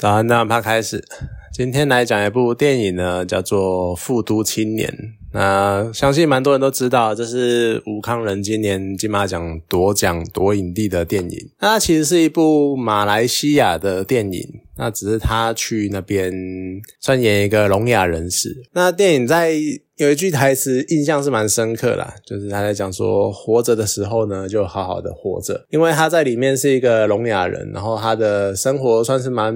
早安，那趴开始。今天来讲一部电影呢，叫做《富都青年》。那相信蛮多人都知道，这是吴康仁今年金马奖夺奖夺影帝的电影。那其实是一部马来西亚的电影，那只是他去那边算演一个聋哑人士。那电影在有一句台词印象是蛮深刻啦，就是他在讲说活着的时候呢，就好好的活着，因为他在里面是一个聋哑人，然后他的生活算是蛮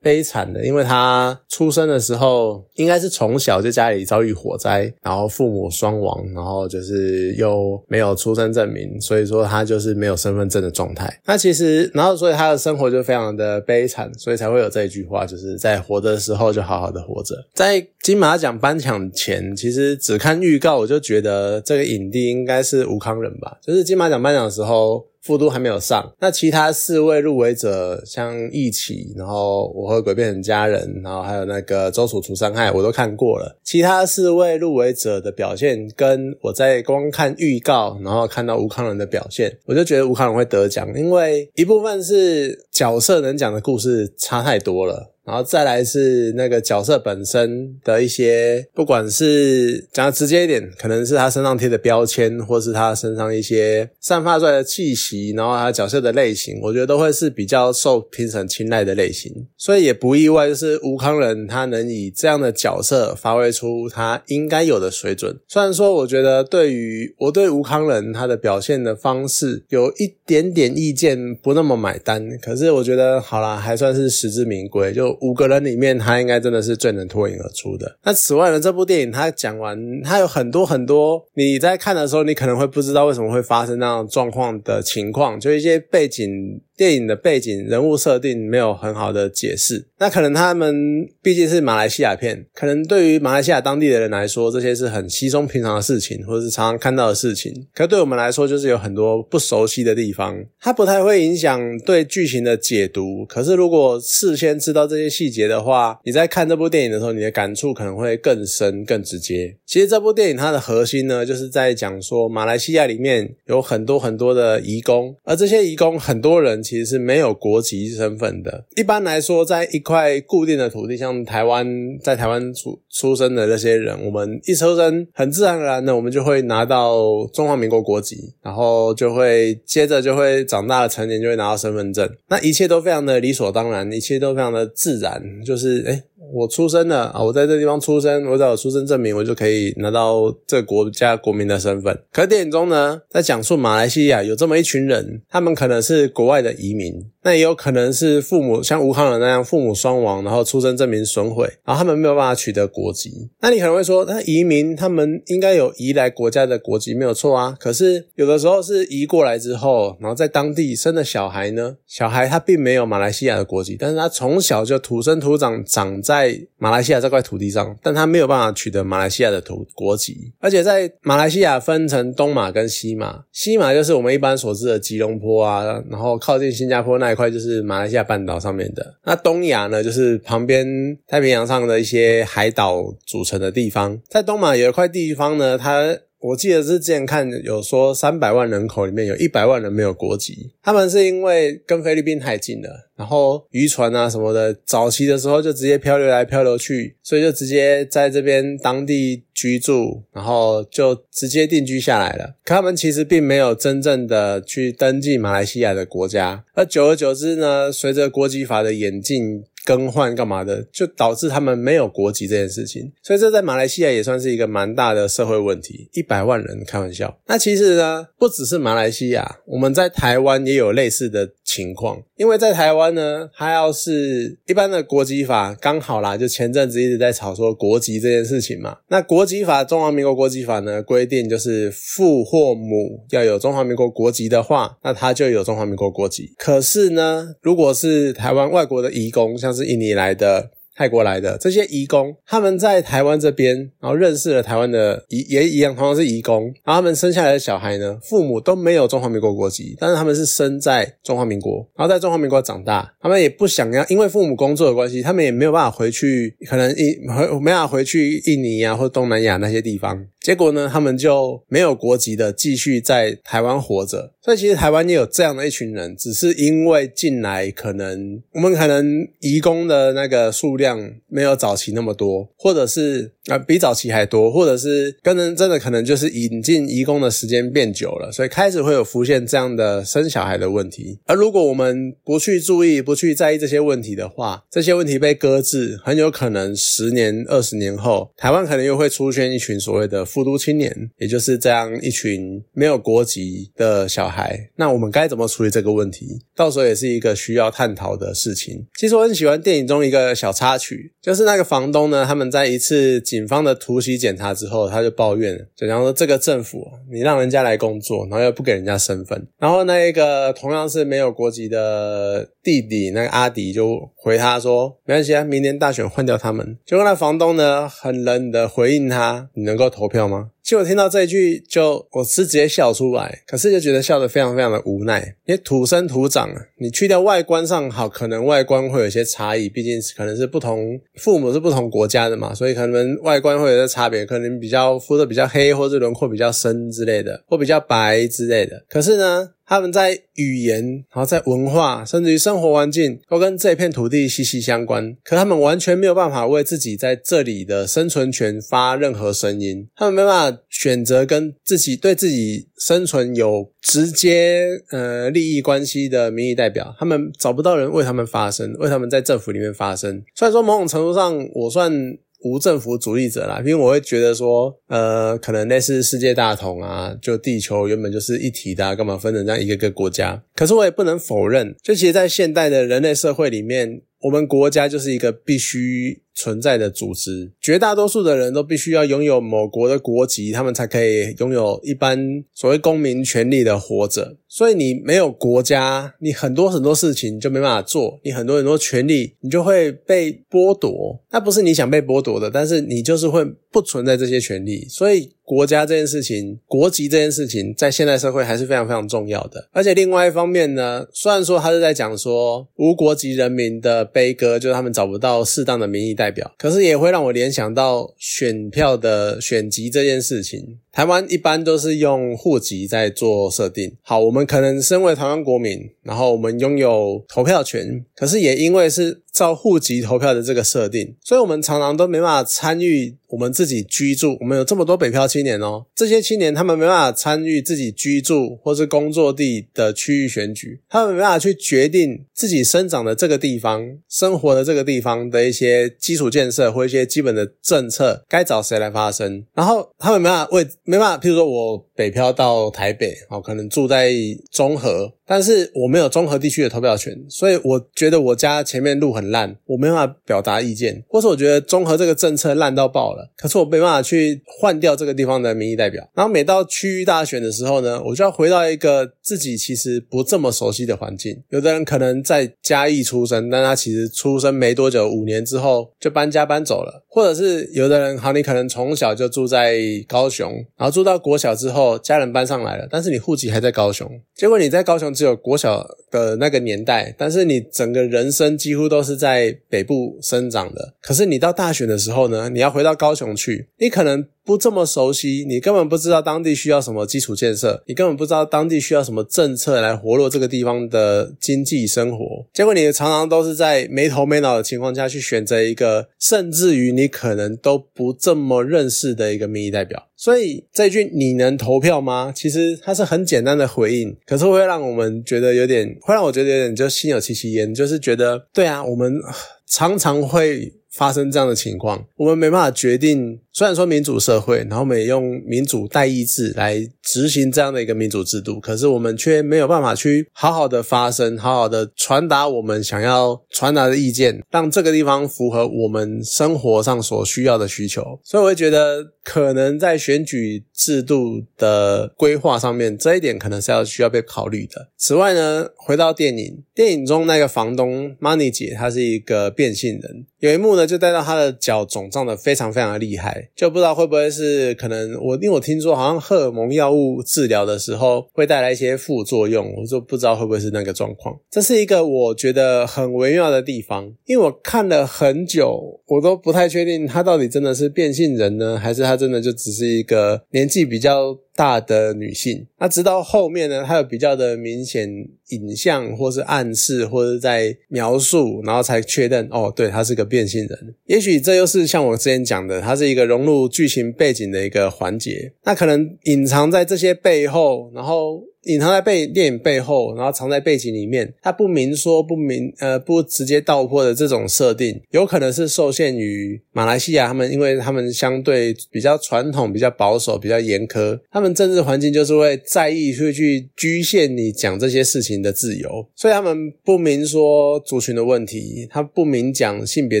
悲惨的，因为他出生的时候应该是从小就家里遭遇火灾，然然后父母双亡，然后就是又没有出生证明，所以说他就是没有身份证的状态。那其实，然后所以他的生活就非常的悲惨，所以才会有这一句话，就是在活着的时候就好好的活着。在金马奖颁奖前，其实只看预告我就觉得这个影帝应该是吴康仁吧。就是金马奖颁奖的时候，复都还没有上，那其他四位入围者，像一起，然后我和鬼变成家人，然后还有那个周楚除伤害，我都看过了。其他四位入围者的表现，跟我在光看预告，然后看到吴康仁的表现，我就觉得吴康仁会得奖，因为一部分是角色能讲的故事差太多了。然后再来是那个角色本身的一些，不管是讲的直接一点，可能是他身上贴的标签，或是他身上一些散发出来的气息，然后他角色的类型，我觉得都会是比较受评审青睐的类型。所以也不意外，就是吴康仁他能以这样的角色发挥出他应该有的水准。虽然说，我觉得对于我对吴康仁他的表现的方式有一点点意见，不那么买单。可是我觉得好啦，还算是实至名归，就。五个人里面，他应该真的是最能脱颖而出的。那此外呢，这部电影他讲完，他有很多很多你在看的时候，你可能会不知道为什么会发生那样状况的情况，就一些背景。电影的背景、人物设定没有很好的解释，那可能他们毕竟是马来西亚片，可能对于马来西亚当地的人来说，这些是很稀松平常的事情，或者是常常看到的事情。可对我们来说，就是有很多不熟悉的地方，它不太会影响对剧情的解读。可是如果事先知道这些细节的话，你在看这部电影的时候，你的感触可能会更深、更直接。其实这部电影它的核心呢，就是在讲说马来西亚里面有很多很多的移工，而这些移工很多人。其实是没有国籍身份的。一般来说，在一块固定的土地，像台湾，在台湾出出生的那些人，我们一出生很自然而然的，我们就会拿到中华民国国籍，然后就会接着就会长大了成年就会拿到身份证。那一切都非常的理所当然，一切都非常的自然，就是哎。我出生了啊！我在这地方出生，我只要有出生证明，我就可以拿到这个国家国民的身份。可电影中呢，在讲述马来西亚有这么一群人，他们可能是国外的移民，那也有可能是父母像吴康仁那样父母双亡，然后出生证明损毁，然后他们没有办法取得国籍。那你可能会说，那移民他们应该有移来国家的国籍，没有错啊。可是有的时候是移过来之后，然后在当地生的小孩呢，小孩他并没有马来西亚的国籍，但是他从小就土生土长长在。在马来西亚这块土地上，但他没有办法取得马来西亚的土国籍，而且在马来西亚分成东马跟西马，西马就是我们一般所知的吉隆坡啊，然后靠近新加坡那一块就是马来西亚半岛上面的，那东亚呢就是旁边太平洋上的一些海岛组成的地方，在东马有一块地方呢，它。我记得是之前看有说，三百万人口里面有一百万人没有国籍，他们是因为跟菲律宾太近了，然后渔船啊什么的，早期的时候就直接漂流来漂流去，所以就直接在这边当地居住，然后就直接定居下来了。可他们其实并没有真正的去登记马来西亚的国家，而久而久之呢，随着国籍法的演进。更换干嘛的，就导致他们没有国籍这件事情，所以这在马来西亚也算是一个蛮大的社会问题。一百万人，开玩笑。那其实呢，不只是马来西亚，我们在台湾也有类似的。情况，因为在台湾呢，他要是一般的国籍法刚好啦，就前阵子一直在吵说国籍这件事情嘛。那国籍法，中华民国国籍法呢规定，就是父或母要有中华民国国籍的话，那他就有中华民国国籍。可是呢，如果是台湾外国的移工，像是印尼来的。泰国来的这些移工，他们在台湾这边，然后认识了台湾的移也一样，同样是移工，然后他们生下来的小孩呢，父母都没有中华民国国籍，但是他们是生在中华民国，然后在中华民国长大，他们也不想要，因为父母工作的关系，他们也没有办法回去，可能印没没办法回去印尼啊或东南亚那些地方，结果呢，他们就没有国籍的继续在台湾活着。所以其实台湾也有这样的一群人，只是因为进来可能我们可能移工的那个数量没有早期那么多，或者是啊比早期还多，或者是跟人真的可能就是引进移工的时间变久了，所以开始会有浮现这样的生小孩的问题。而如果我们不去注意、不去在意这些问题的话，这些问题被搁置，很有可能十年、二十年后，台湾可能又会出现一群所谓的复读青年，也就是这样一群没有国籍的小。孩，那我们该怎么处理这个问题？到时候也是一个需要探讨的事情。其实我很喜欢电影中一个小插曲，就是那个房东呢，他们在一次警方的突袭检查之后，他就抱怨，就讲说这个政府，你让人家来工作，然后又不给人家身份。然后那一个同样是没有国籍的弟弟，那个阿迪就回他说，没关系啊，明年大选换掉他们。结果那房东呢，很冷的回应他，你能够投票吗？就我听到这一句，就我是直接笑出来，可是就觉得笑得非常非常的无奈。因为土生土长，你去掉外观上好，可能外观会有些差异，毕竟可能是不同父母是不同国家的嘛，所以可能外观会有些差别，可能比较肤色比较黑，或者轮廓比较深之类的，或比较白之类的。可是呢？他们在语言，然后在文化，甚至于生活环境，都跟这片土地息息相关。可他们完全没有办法为自己在这里的生存权发任何声音。他们没办法选择跟自己对自己生存有直接呃利益关系的民意代表。他们找不到人为他们发声，为他们在政府里面发声。虽然说某种程度上，我算。无政府主义者啦，因为我会觉得说，呃，可能类似世界大同啊，就地球原本就是一体的，干嘛分成这样一个个国家？可是我也不能否认，就其实，在现代的人类社会里面。我们国家就是一个必须存在的组织，绝大多数的人都必须要拥有某国的国籍，他们才可以拥有一般所谓公民权利的活着。所以你没有国家，你很多很多事情就没办法做，你很多很多权利你就会被剥夺。那不是你想被剥夺的，但是你就是会不存在这些权利。所以。国家这件事情，国籍这件事情，在现代社会还是非常非常重要的。而且另外一方面呢，虽然说他是在讲说无国籍人民的悲歌，就是他们找不到适当的民意代表，可是也会让我联想到选票的选集这件事情。台湾一般都是用户籍在做设定。好，我们可能身为台湾国民，然后我们拥有投票权，可是也因为是照户籍投票的这个设定，所以我们常常都没办法参与我们自己居住。我们有这么多北漂青年哦，这些青年他们没办法参与自己居住或是工作地的区域选举，他们没办法去决定自己生长的这个地方、生活的这个地方的一些基础建设或一些基本的政策该找谁来发生，然后他们没办法为。没办法，譬如说我北漂到台北，哦，可能住在中和。但是我没有综合地区的投票权，所以我觉得我家前面路很烂，我没办法表达意见，或是我觉得综合这个政策烂到爆了，可是我没办法去换掉这个地方的民意代表。然后每到区域大选的时候呢，我就要回到一个自己其实不这么熟悉的环境。有的人可能在嘉义出生，但他其实出生没多久，五年之后就搬家搬走了，或者是有的人，好，你可能从小就住在高雄，然后住到国小之后，家人搬上来了，但是你户籍还在高雄，结果你在高雄。只有国小的那个年代，但是你整个人生几乎都是在北部生长的。可是你到大选的时候呢，你要回到高雄去，你可能。不这么熟悉，你根本不知道当地需要什么基础建设，你根本不知道当地需要什么政策来活络这个地方的经济生活。结果你常常都是在没头没脑的情况下去选择一个，甚至于你可能都不这么认识的一个民意代表。所以这句“你能投票吗？”其实它是很简单的回应，可是会让我们觉得有点，会让我觉得有点就心有戚戚焉，就是觉得对啊，我们常常会。发生这样的情况，我们没办法决定。虽然说民主社会，然后我们也用民主代议制来执行这样的一个民主制度，可是我们却没有办法去好好的发声，好好的传达我们想要传达的意见，让这个地方符合我们生活上所需要的需求。所以我会觉得，可能在选举制度的规划上面，这一点可能是要需要被考虑的。此外呢，回到电影，电影中那个房东 Money 姐，她是一个变性人，有一幕呢。就带到他的脚肿胀的非常非常的厉害，就不知道会不会是可能我因为我听说好像荷尔蒙药物治疗的时候会带来一些副作用，我就不知道会不会是那个状况。这是一个我觉得很微妙的地方，因为我看了很久，我都不太确定他到底真的是变性人呢，还是他真的就只是一个年纪比较。大的女性，那直到后面呢，她有比较的明显影像，或是暗示，或者在描述，然后才确认哦，对，她是个变性人。也许这又是像我之前讲的，它是一个融入剧情背景的一个环节。那可能隐藏在这些背后，然后。隐藏在背电影背后，然后藏在背景里面，它不明说不明呃不直接道破的这种设定，有可能是受限于马来西亚他们，因为他们相对比较传统、比较保守、比较严苛，他们政治环境就是会在意会去局限你讲这些事情的自由，所以他们不明说族群的问题，他不明讲性别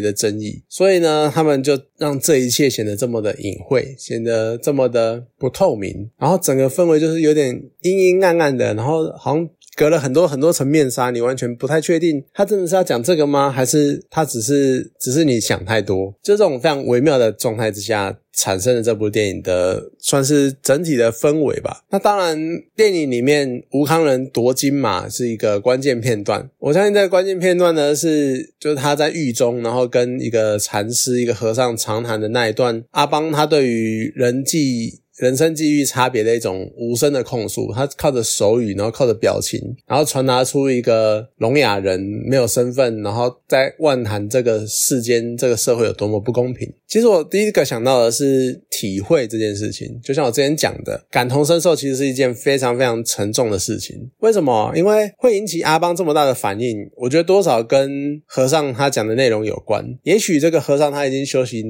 的争议，所以呢，他们就让这一切显得这么的隐晦，显得这么的不透明，然后整个氛围就是有点阴阴暗。暗暗的，然后好像隔了很多很多层面纱，你完全不太确定他真的是要讲这个吗？还是他只是只是你想太多？就这种非常微妙的状态之下产生的这部电影的算是整体的氛围吧。那当然，电影里面吴康仁夺金马是一个关键片段。我相信这个关键片段呢，是就是他在狱中，然后跟一个禅师、一个和尚长谈的那一段。阿邦他对于人际。人生际遇差别的一种无声的控诉，他靠着手语，然后靠着表情，然后传达出一个聋哑人没有身份，然后在万谈这个世间、这个社会有多么不公平。其实我第一个想到的是体会这件事情，就像我之前讲的，感同身受其实是一件非常非常沉重的事情。为什么？因为会引起阿邦这么大的反应，我觉得多少跟和尚他讲的内容有关。也许这个和尚他已经修行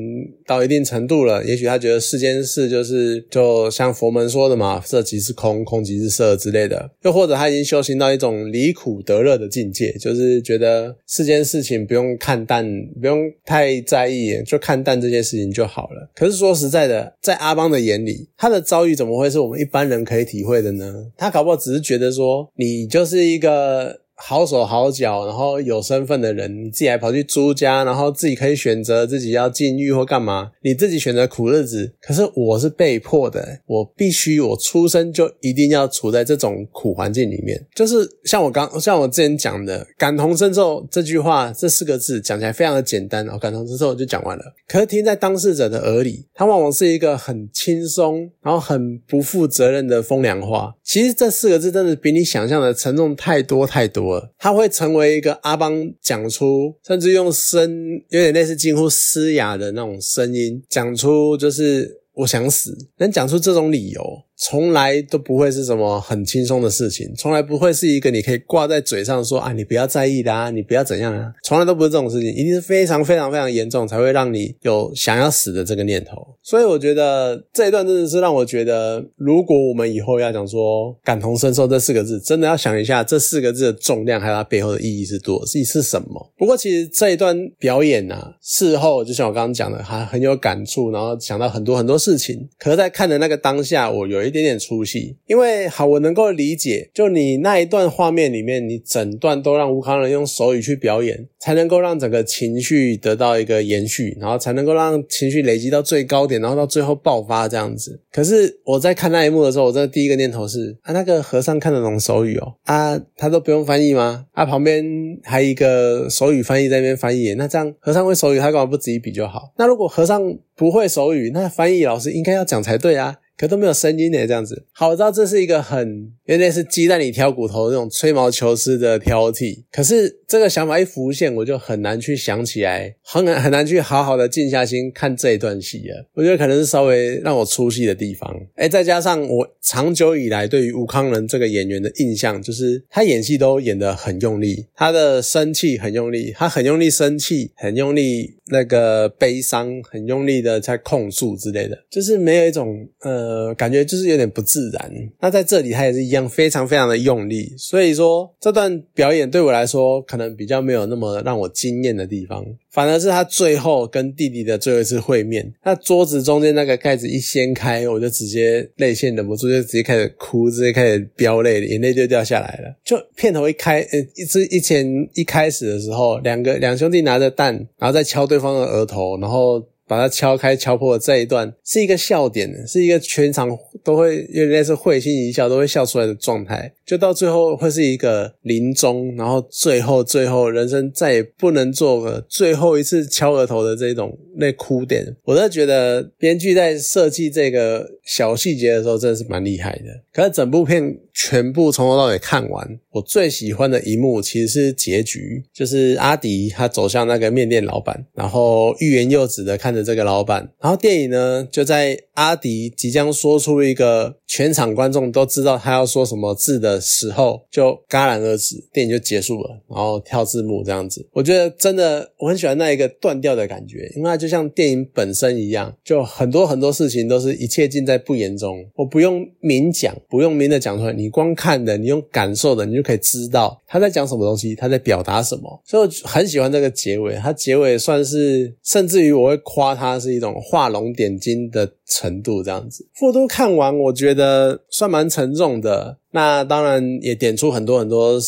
到一定程度了，也许他觉得世间事就是就。就像佛门说的嘛，色即是空，空即是色之类的。又或者他已经修行到一种离苦得乐的境界，就是觉得世间事情不用看淡，不用太在意，就看淡这件事情就好了。可是说实在的，在阿邦的眼里，他的遭遇怎么会是我们一般人可以体会的呢？他搞不好只是觉得说，你就是一个。好手好脚，然后有身份的人，你自己还跑去租家，然后自己可以选择自己要禁欲或干嘛，你自己选择苦日子。可是我是被迫的，我必须，我出生就一定要处在这种苦环境里面。就是像我刚，像我之前讲的，感同身受这句话，这四个字讲起来非常的简单，我感同身受就讲完了。可是听在当事者的耳里，它往往是一个很轻松，然后很不负责任的风凉话。其实这四个字真的比你想象的沉重太多太多。他会成为一个阿邦讲出，甚至用声有点类似近乎嘶哑的那种声音讲出，就是我想死，能讲出这种理由。从来都不会是什么很轻松的事情，从来不会是一个你可以挂在嘴上说啊，你不要在意的啊，你不要怎样啊，从来都不是这种事情，一定是非常非常非常严重才会让你有想要死的这个念头。所以我觉得这一段真的是让我觉得，如果我们以后要讲说感同身受这四个字，真的要想一下这四个字的重量，还有它背后的意义是多，意义是什么。不过其实这一段表演呢，事后就像我刚刚讲的，还很有感触，然后想到很多很多事情。可是，在看的那个当下，我有一。一点点出戏，因为好，我能够理解，就你那一段画面里面，你整段都让吴康仁用手语去表演，才能够让整个情绪得到一个延续，然后才能够让情绪累积到最高点，然后到最后爆发这样子。可是我在看那一幕的时候，我真的第一个念头是啊，那个和尚看得懂手语哦，啊，他都不用翻译吗？啊，旁边还一个手语翻译在那边翻译，那这样和尚会手语，他干嘛不自己比就好？那如果和尚不会手语，那翻译老师应该要讲才对啊。可都没有声音呢，这样子。好，我知道这是一个很有点是鸡蛋里挑骨头那种吹毛求疵的挑剔。可是这个想法一浮现，我就很难去想起来，很难很难去好好的静下心看这一段戏了。我觉得可能是稍微让我出戏的地方。哎，再加上我长久以来对于吴康仁这个演员的印象，就是他演戏都演得很用力，他的生气很用力，他很用力生气，很用力那个悲伤，很用力的在控诉之类的，就是没有一种呃。呃，感觉就是有点不自然。那在这里他也是一样，非常非常的用力。所以说这段表演对我来说，可能比较没有那么让我惊艳的地方。反而是他最后跟弟弟的最后一次会面，那桌子中间那个盖子一掀开，我就直接泪腺忍不住，就直接开始哭，直接开始飙泪，眼泪就掉下来了。就片头一开，呃，一之一前一开始的时候，两个两兄弟拿着蛋，然后再敲对方的额头，然后。把它敲开、敲破这一段是一个笑点，是一个全场都会有点类似会心一笑、都会笑出来的状态。就到最后会是一个临终，然后最后最后人生再也不能做个最后一次敲额头的这种那哭点。我都觉得编剧在设计这个小细节的时候真的是蛮厉害的。可是整部片全部从头到尾看完，我最喜欢的一幕其实是结局，就是阿迪他走向那个面店老板，然后欲言又止的看着。这个老板，然后电影呢就在阿迪即将说出一个全场观众都知道他要说什么字的时候，就戛然而止，电影就结束了，然后跳字幕这样子。我觉得真的我很喜欢那一个断掉的感觉，因为就像电影本身一样，就很多很多事情都是一切尽在不言中，我不用明讲，不用明的讲出来，你光看的，你用感受的，你就可以知道他在讲什么东西，他在表达什么。所以我很喜欢这个结尾，它结尾算是甚至于我会夸。它是一种画龙点睛的程度，这样子。复都看完，我觉得算蛮沉重的。那当然也点出很多很多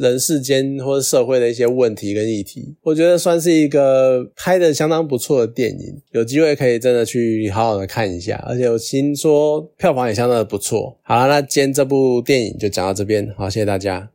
人世间或者社会的一些问题跟议题。我觉得算是一个拍的相当不错的电影，有机会可以真的去好好的看一下。而且我听说票房也相当的不错。好了，那今天这部电影就讲到这边，好，谢谢大家。